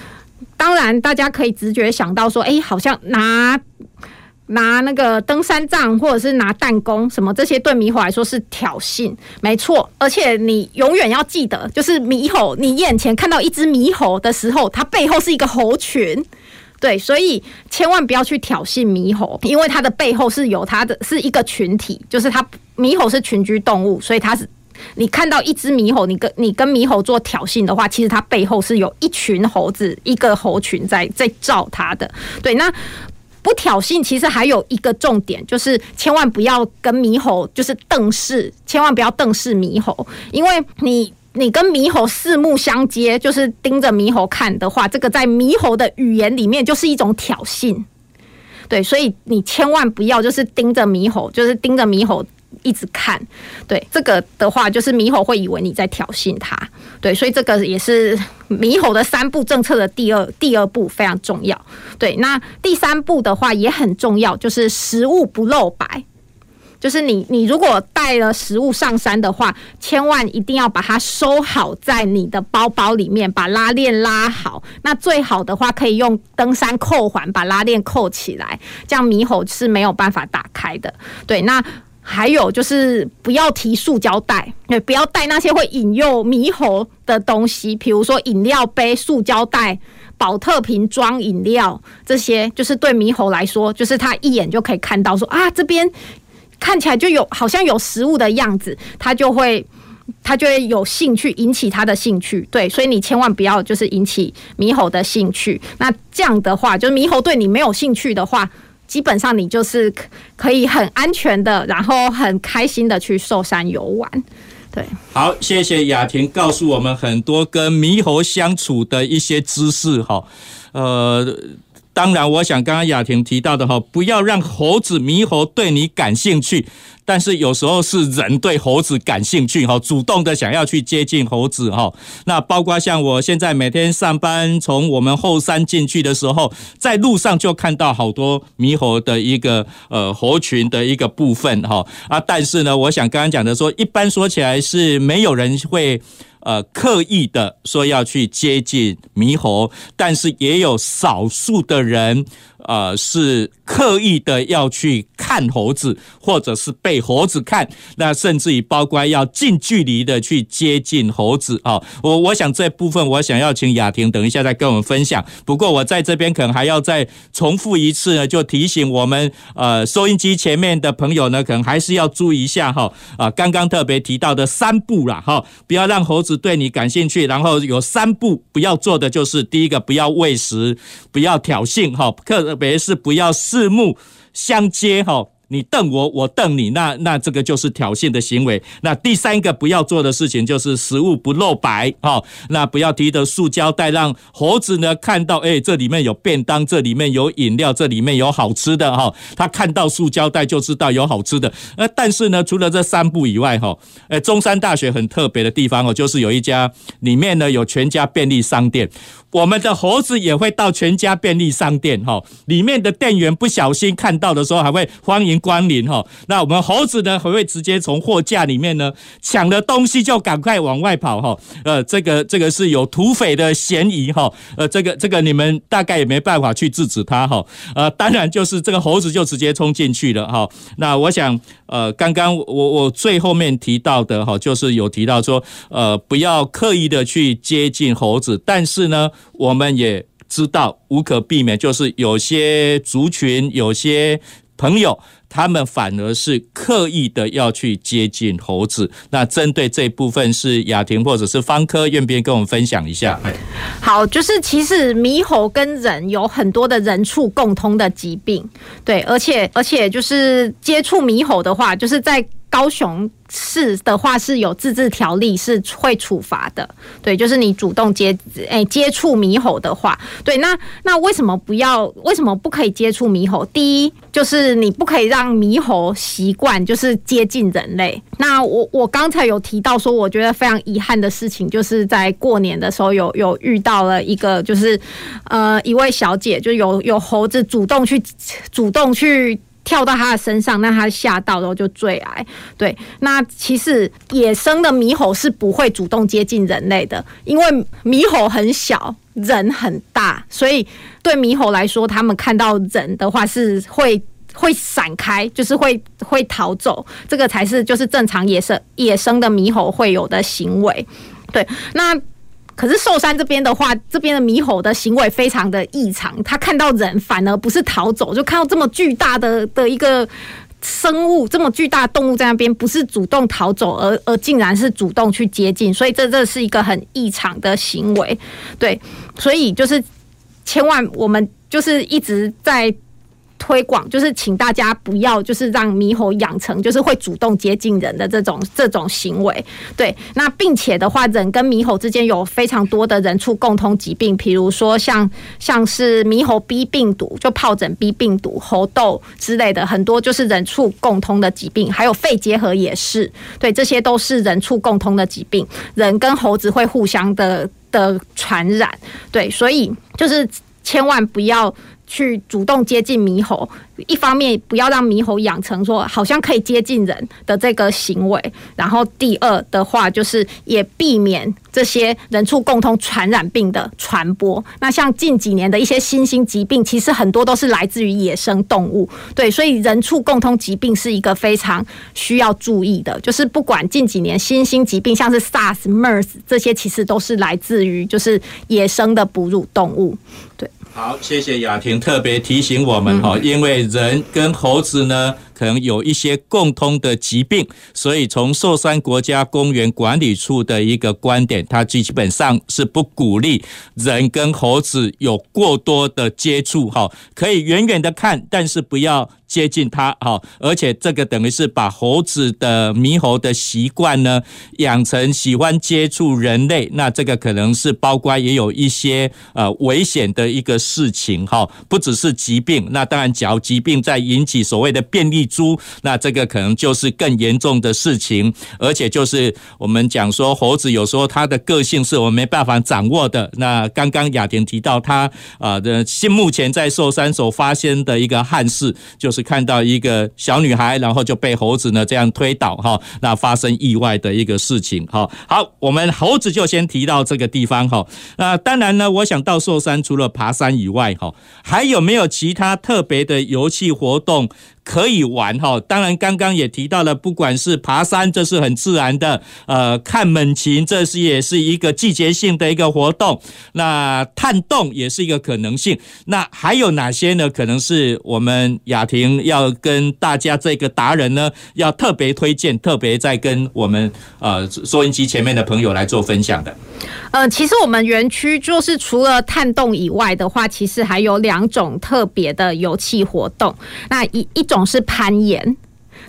当然，大家可以直觉想到说，哎，好像拿拿那个登山杖，或者是拿弹弓，什么这些对猕猴来说是挑衅，没错。而且你永远要记得，就是猕猴，你眼前看到一只猕猴的时候，它背后是一个猴群。对，所以千万不要去挑衅猕猴，因为它的背后是有它的是一个群体，就是它猕猴是群居动物，所以它是你看到一只猕猴，你跟你跟猕猴做挑衅的话，其实它背后是有一群猴子，一个猴群在在罩它的。对，那不挑衅，其实还有一个重点，就是千万不要跟猕猴就是瞪视，千万不要瞪视猕猴，因为你。你跟猕猴四目相接，就是盯着猕猴看的话，这个在猕猴的语言里面就是一种挑衅。对，所以你千万不要就是盯着猕猴，就是盯着猕猴一直看。对，这个的话就是猕猴会以为你在挑衅它。对，所以这个也是猕猴的三步政策的第二第二步非常重要。对，那第三步的话也很重要，就是食物不露白。就是你，你如果带了食物上山的话，千万一定要把它收好在你的包包里面，把拉链拉好。那最好的话，可以用登山扣环把拉链扣起来，这样猕猴是没有办法打开的。对，那还有就是不要提塑胶袋，对，不要带那些会引诱猕猴的东西，比如说饮料杯、塑胶袋、宝特瓶装饮料这些，就是对猕猴来说，就是他一眼就可以看到说啊这边。看起来就有好像有食物的样子，他就会他就会有兴趣，引起他的兴趣。对，所以你千万不要就是引起猕猴的兴趣。那这样的话，就是猕猴对你没有兴趣的话，基本上你就是可以很安全的，然后很开心的去寿山游玩。对，好，谢谢雅婷告诉我们很多跟猕猴相处的一些知识哈，呃。当然，我想刚刚雅婷提到的哈，不要让猴子、猕猴对你感兴趣，但是有时候是人对猴子感兴趣哈，主动的想要去接近猴子哈。那包括像我现在每天上班，从我们后山进去的时候，在路上就看到好多猕猴的一个呃猴群的一个部分哈啊。但是呢，我想刚刚讲的说，一般说起来是没有人会。呃，刻意的说要去接近猕猴，但是也有少数的人。呃，是刻意的要去看猴子，或者是被猴子看，那甚至于包括要近距离的去接近猴子啊。我我想这部分我想要请雅婷等一下再跟我们分享。不过我在这边可能还要再重复一次呢，就提醒我们呃收音机前面的朋友呢，可能还是要注意一下哈啊，刚刚特别提到的三步啦哈，不要让猴子对你感兴趣，然后有三步不要做的就是第一个不要喂食，不要挑衅哈，客。特别是不要四目相接哈。你瞪我，我瞪你，那那这个就是挑衅的行为。那第三个不要做的事情就是食物不露白哈，那不要提着塑胶袋让猴子呢看到，哎，这里面有便当，这里面有饮料，这里面有好吃的哈。他看到塑胶袋就知道有好吃的。呃，但是呢，除了这三步以外哈，呃，中山大学很特别的地方哦，就是有一家里面呢有全家便利商店，我们的猴子也会到全家便利商店哈，里面的店员不小心看到的时候还会欢迎。光临哈，那我们猴子呢，还会直接从货架里面呢抢了东西就赶快往外跑哈，呃，这个这个是有土匪的嫌疑哈，呃，这个这个你们大概也没办法去制止他哈，呃，当然就是这个猴子就直接冲进去了哈。那我想，呃，刚刚我我最后面提到的哈，就是有提到说，呃，不要刻意的去接近猴子，但是呢，我们也知道无可避免，就是有些族群有些朋友。他们反而是刻意的要去接近猴子。那针对这部分，是雅婷或者是方科，愿不愿意跟我们分享一下？好，就是其实猕猴跟人有很多的人畜共通的疾病，对，而且而且就是接触猕猴的话，就是在。高雄市的话是有自治条例，是会处罚的。对，就是你主动接诶、接触猕猴的话，对，那那为什么不要？为什么不可以接触猕猴？第一，就是你不可以让猕猴习惯就是接近人类。那我我刚才有提到说，我觉得非常遗憾的事情，就是在过年的时候有有遇到了一个，就是呃一位小姐，就有有猴子主动去主动去。跳到他的身上，那他吓到，然后就坠崖。对，那其实野生的猕猴是不会主动接近人类的，因为猕猴很小，人很大，所以对猕猴来说，他们看到人的话是会会闪开，就是会会逃走。这个才是就是正常野生野生的猕猴会有的行为。对，那。可是寿山这边的话，这边的猕猴的行为非常的异常，他看到人反而不是逃走，就看到这么巨大的的一个生物，这么巨大的动物在那边，不是主动逃走，而而竟然是主动去接近，所以这这是一个很异常的行为，对，所以就是千万我们就是一直在。推广就是请大家不要就是让猕猴养成就是会主动接近人的这种这种行为，对。那并且的话，人跟猕猴之间有非常多的人畜共通疾病，比如说像像是猕猴 B 病毒，就疱疹 B 病毒、猴痘之类的，很多就是人畜共通的疾病，还有肺结核也是，对，这些都是人畜共通的疾病，人跟猴子会互相的的传染，对，所以就是千万不要。去主动接近猕猴，一方面不要让猕猴养成说好像可以接近人的这个行为，然后第二的话就是也避免这些人畜共通传染病的传播。那像近几年的一些新兴疾病，其实很多都是来自于野生动物，对，所以人畜共通疾病是一个非常需要注意的。就是不管近几年新兴疾病，像是 SARS、MERS 这些，其实都是来自于就是野生的哺乳动物，对。好，谢谢雅婷特别提醒我们哈，因为人跟猴子呢，可能有一些共通的疾病，所以从寿山国家公园管理处的一个观点，它基本上是不鼓励人跟猴子有过多的接触哈，可以远远的看，但是不要。接近它，好，而且这个等于是把猴子的猕猴的习惯呢养成喜欢接触人类，那这个可能是包括也有一些呃危险的一个事情，哈，不只是疾病，那当然，假如疾病在引起所谓的变异株，那这个可能就是更严重的事情，而且就是我们讲说猴子有时候它的个性是我们没办法掌握的。那刚刚雅婷提到他啊的，现目前在寿山所发生的一个憾事，就是。看到一个小女孩，然后就被猴子呢这样推倒哈，那发生意外的一个事情哈。好，我们猴子就先提到这个地方哈。那当然呢，我想到寿山除了爬山以外哈，还有没有其他特别的游戏活动？可以玩哈，当然刚刚也提到了，不管是爬山，这是很自然的；呃，看猛禽，这是也是一个季节性的一个活动。那探洞也是一个可能性。那还有哪些呢？可能是我们雅婷要跟大家这个达人呢，要特别推荐，特别在跟我们呃收音机前面的朋友来做分享的。呃，其实我们园区就是除了探洞以外的话，其实还有两种特别的游戏活动。那一一是攀岩，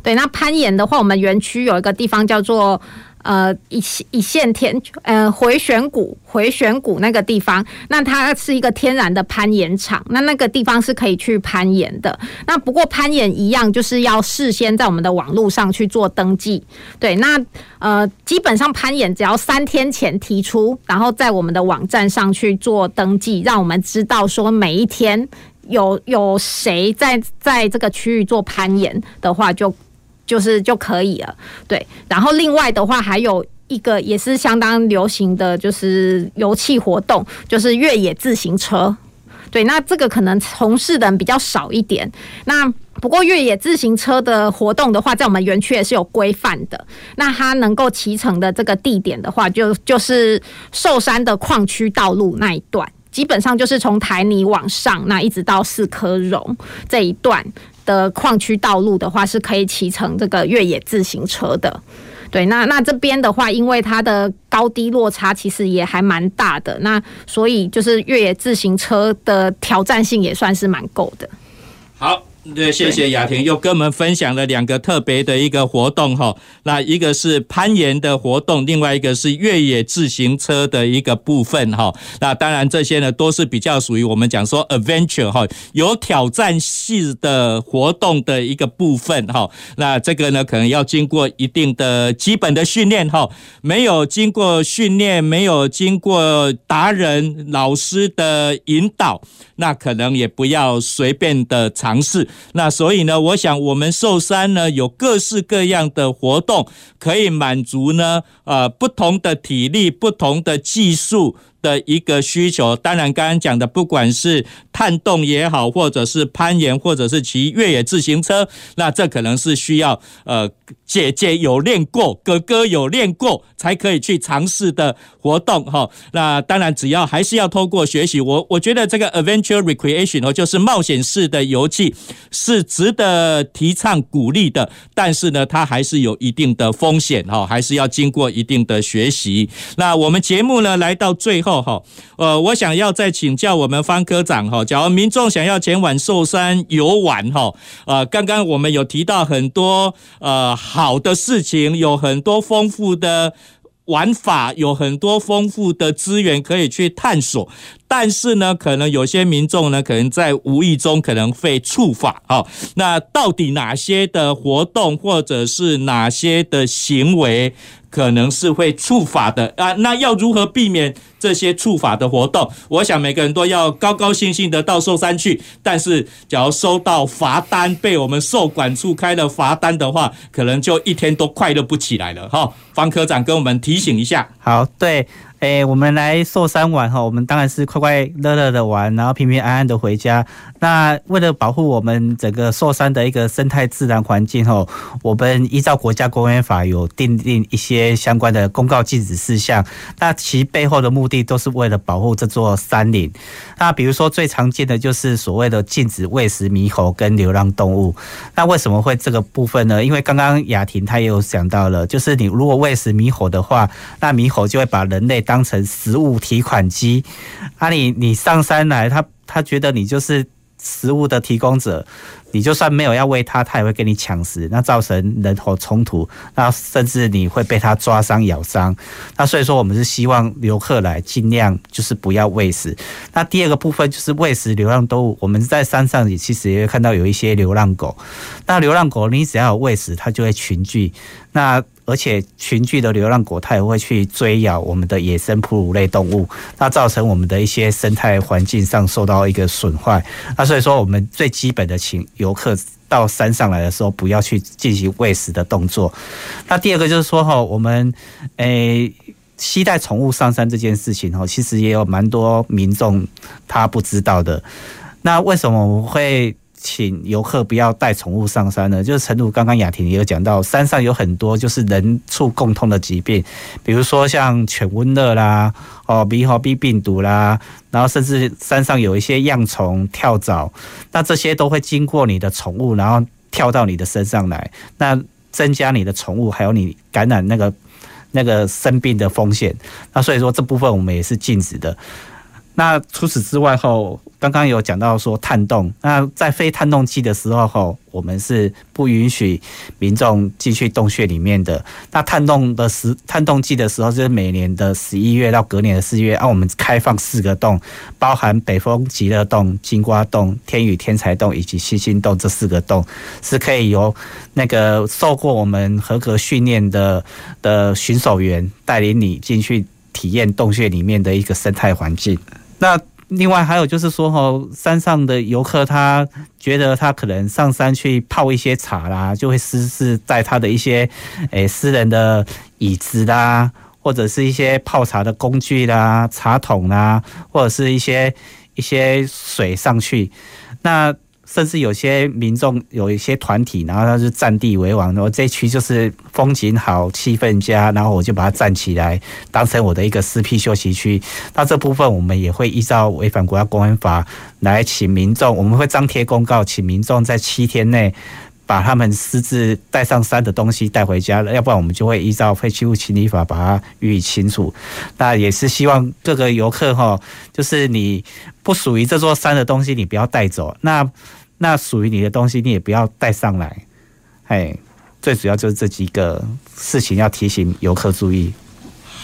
对，那攀岩的话，我们园区有一个地方叫做。呃，一一线天，呃，回旋谷，回旋谷那个地方，那它是一个天然的攀岩场，那那个地方是可以去攀岩的。那不过攀岩一样，就是要事先在我们的网络上去做登记。对，那呃，基本上攀岩只要三天前提出，然后在我们的网站上去做登记，让我们知道说每一天有有谁在在这个区域做攀岩的话，就。就是就可以了，对。然后另外的话，还有一个也是相当流行的就是游憩活动，就是越野自行车。对，那这个可能从事的人比较少一点。那不过越野自行车的活动的话，在我们园区也是有规范的。那它能够骑乘的这个地点的话，就就是寿山的矿区道路那一段。基本上就是从台泥往上，那一直到四颗绒这一段的矿区道路的话，是可以骑乘这个越野自行车的。对，那那这边的话，因为它的高低落差其实也还蛮大的，那所以就是越野自行车的挑战性也算是蛮够的。好。对，谢谢雅婷又跟我们分享了两个特别的一个活动哈，那一个是攀岩的活动，另外一个是越野自行车的一个部分哈。那当然这些呢都是比较属于我们讲说 adventure 哈，有挑战性的活动的一个部分哈。那这个呢可能要经过一定的基本的训练哈，没有经过训练，没有经过达人老师的引导，那可能也不要随便的尝试。那所以呢，我想我们寿山呢有各式各样的活动，可以满足呢呃不同的体力、不同的技术的一个需求。当然，刚刚讲的不管是探洞也好，或者是攀岩，或者是骑越野自行车，那这可能是需要呃姐姐有练过，哥哥有练过，才可以去尝试的活动哈。那当然，只要还是要通过学习，我我觉得这个 adventure recreation 哦，就是冒险式的游记是值得提倡鼓励的。但是呢，它还是有一定的风险哈，还是要经过一定的学习。那我们节目呢来到最后。哦哈，呃，我想要再请教我们方科长哈，假如民众想要前往寿山游玩哈，呃，刚刚我们有提到很多呃好的事情，有很多丰富的玩法，有很多丰富的资源可以去探索，但是呢，可能有些民众呢，可能在无意中可能会触法哈，那到底哪些的活动或者是哪些的行为？可能是会触法的啊，那要如何避免这些触法的活动？我想每个人都要高高兴兴的到寿山去，但是假如收到罚单，被我们受管处开了罚单的话，可能就一天都快乐不起来了哈。方科长跟我们提醒一下。好，对。哎，我们来寿山玩哈，我们当然是快快乐乐的玩，然后平平安安的回家。那为了保护我们整个寿山的一个生态自然环境哈，我们依照国家公园法有订定一些相关的公告禁止事项。那其背后的目的都是为了保护这座山林。那比如说最常见的就是所谓的禁止喂食猕猴跟流浪动物。那为什么会这个部分呢？因为刚刚雅婷她也有讲到了，就是你如果喂食猕猴的话，那猕猴就会把人类当当成食物提款机，啊你，你你上山来，他他觉得你就是食物的提供者，你就算没有要喂它，它也会跟你抢食，那造成人头冲突，那甚至你会被它抓伤咬伤。那所以说，我们是希望游客来尽量就是不要喂食。那第二个部分就是喂食流浪动物，我们在山上也其实也会看到有一些流浪狗。那流浪狗你只要有喂食，它就会群聚。那而且群聚的流浪狗，它也会去追咬我们的野生哺乳类动物，那造成我们的一些生态环境上受到一个损坏。那所以说，我们最基本的，请游客到山上来的时候，不要去进行喂食的动作。那第二个就是说，哈，我们诶，期待宠物上山这件事情，哈，其实也有蛮多民众他不知道的。那为什么我们会？请游客不要带宠物上山呢，就是诚如刚刚雅婷也有讲到，山上有很多就是人畜共通的疾病，比如说像犬瘟热啦，哦，猕猴鼻病毒啦，然后甚至山上有一些恙虫、跳蚤，那这些都会经过你的宠物，然后跳到你的身上来，那增加你的宠物还有你感染那个那个生病的风险，那所以说这部分我们也是禁止的。那除此之外后，刚刚有讲到说探洞，那在非探洞季的时候后，我们是不允许民众进去洞穴里面的。那探洞的时探洞季的时候，就是每年的十一月到隔年的四月，啊，我们开放四个洞，包含北风极乐洞、金瓜洞、天宇天才洞以及星星洞这四个洞，是可以由那个受过我们合格训练的的巡守员带领你进去体验洞穴里面的一个生态环境。那另外还有就是说，哈，山上的游客他觉得他可能上山去泡一些茶啦，就会私自带他的一些诶私人的椅子啦，或者是一些泡茶的工具啦、茶桶啦，或者是一些一些水上去。那甚至有些民众有一些团体，然后他是占地为王，然后这区就是风景好、气氛佳，然后我就把它站起来，当成我的一个私辟休息区。那这部分我们也会依照违反国家公园法来请民众，我们会张贴公告，请民众在七天内。把他们私自带上山的东西带回家了，要不然我们就会依照废弃物清理法把它予以清除。那也是希望各个游客哈，就是你不属于这座山的东西，你不要带走；那那属于你的东西，你也不要带上来。哎，最主要就是这几个事情要提醒游客注意。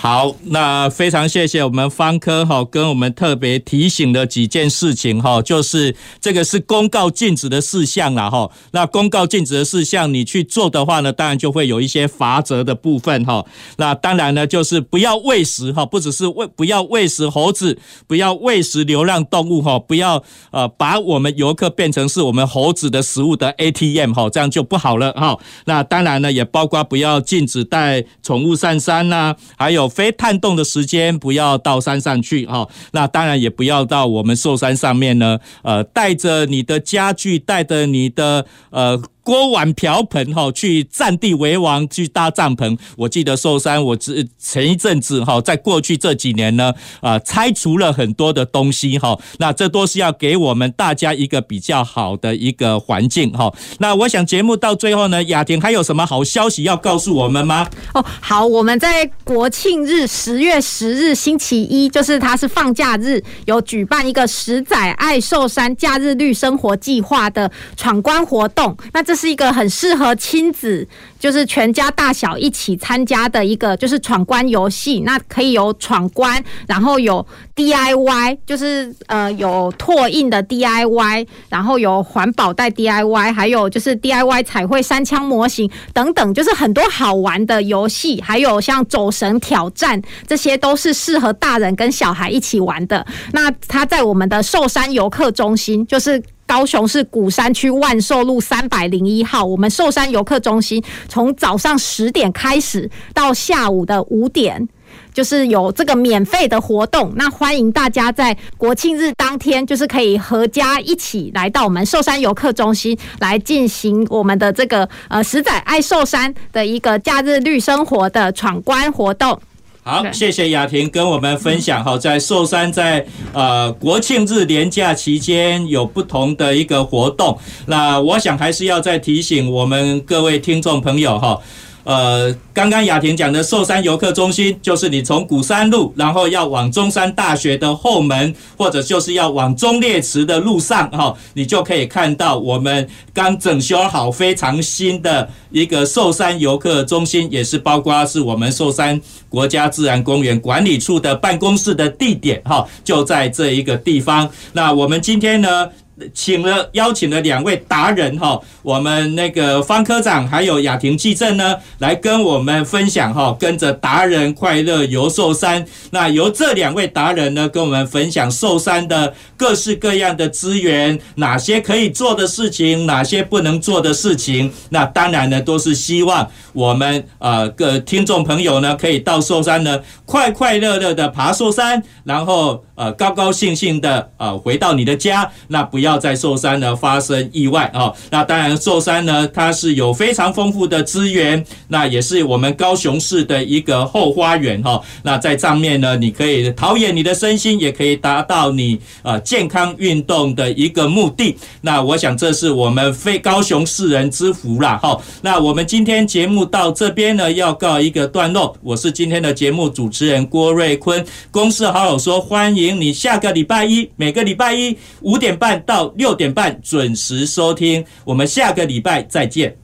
好，那非常谢谢我们方科哈，跟我们特别提醒的几件事情哈，就是这个是公告禁止的事项啦哈。那公告禁止的事项，你去做的话呢，当然就会有一些罚则的部分哈。那当然呢，就是不要喂食哈，不只是喂，不要喂食猴子，不要喂食流浪动物哈，不要呃把我们游客变成是我们猴子的食物的 ATM 哈，这样就不好了哈。那当然呢，也包括不要禁止带宠物上山呐，还有。非探洞的时间不要到山上去哈，那当然也不要到我们寿山上面呢，呃，带着你的家具，带着你的呃。锅碗瓢盆哈，去占地为王，去搭帐篷。我记得寿山，我之前一阵子哈，在过去这几年呢，啊，拆除了很多的东西哈。那这都是要给我们大家一个比较好的一个环境哈。那我想节目到最后呢，雅婷还有什么好消息要告诉我们吗？哦，好，我们在国庆日十月十日星期一，就是它是放假日，有举办一个十载爱寿山假日绿生活计划的闯关活动。那这是一个很适合亲子，就是全家大小一起参加的一个，就是闯关游戏。那可以有闯关，然后有 DIY，就是呃有拓印的 DIY，然后有环保袋 DIY，还有就是 DIY 彩绘三枪模型等等，就是很多好玩的游戏。还有像走神挑战，这些都是适合大人跟小孩一起玩的。那它在我们的寿山游客中心，就是。高雄市鼓山区万寿路三百零一号，我们寿山游客中心从早上十点开始到下午的五点，就是有这个免费的活动。那欢迎大家在国庆日当天，就是可以合家一起来到我们寿山游客中心来进行我们的这个呃十载爱寿山的一个假日绿生活的闯关活动。好，谢谢雅婷跟我们分享。好，在寿山在呃国庆日连假期间有不同的一个活动。那我想还是要再提醒我们各位听众朋友哈。呃，刚刚雅婷讲的寿山游客中心，就是你从古山路，然后要往中山大学的后门，或者就是要往忠烈祠的路上，哈，你就可以看到我们刚整修好、非常新的一个寿山游客中心，也是包括是我们寿山国家自然公园管理处的办公室的地点，哈，就在这一个地方。那我们今天呢，请了邀请了两位达人哈，我们那个方科长还有雅婷记者呢，来跟我们分享哈，跟着达人快乐游寿山。那由这两位达人呢，跟我们分享寿山的各式各样的资源，哪些可以做的事情，哪些不能做的事情。那当然呢，都是希望我们呃各听众朋友呢，可以到寿山呢，快快乐乐的爬寿山，然后呃高高兴兴的呃回到你的家。那不要。在寿山呢发生意外啊！那当然，寿山呢它是有非常丰富的资源，那也是我们高雄市的一个后花园哈。那在上面呢，你可以陶冶你的身心，也可以达到你呃健康运动的一个目的。那我想这是我们非高雄市人之福啦哈。那我们今天节目到这边呢要告一个段落。我是今天的节目主持人郭瑞坤，公事好友说，欢迎你下个礼拜一，每个礼拜一五点半到。六点半准时收听，我们下个礼拜再见。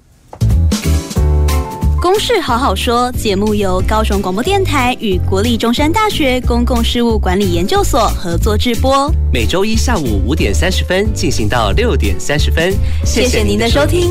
公事好好说节目由高雄广播电台与国立中山大学公共事务管理研究所合作制播，每周一下午五点三十分进行到六点三十分。谢谢您的收听。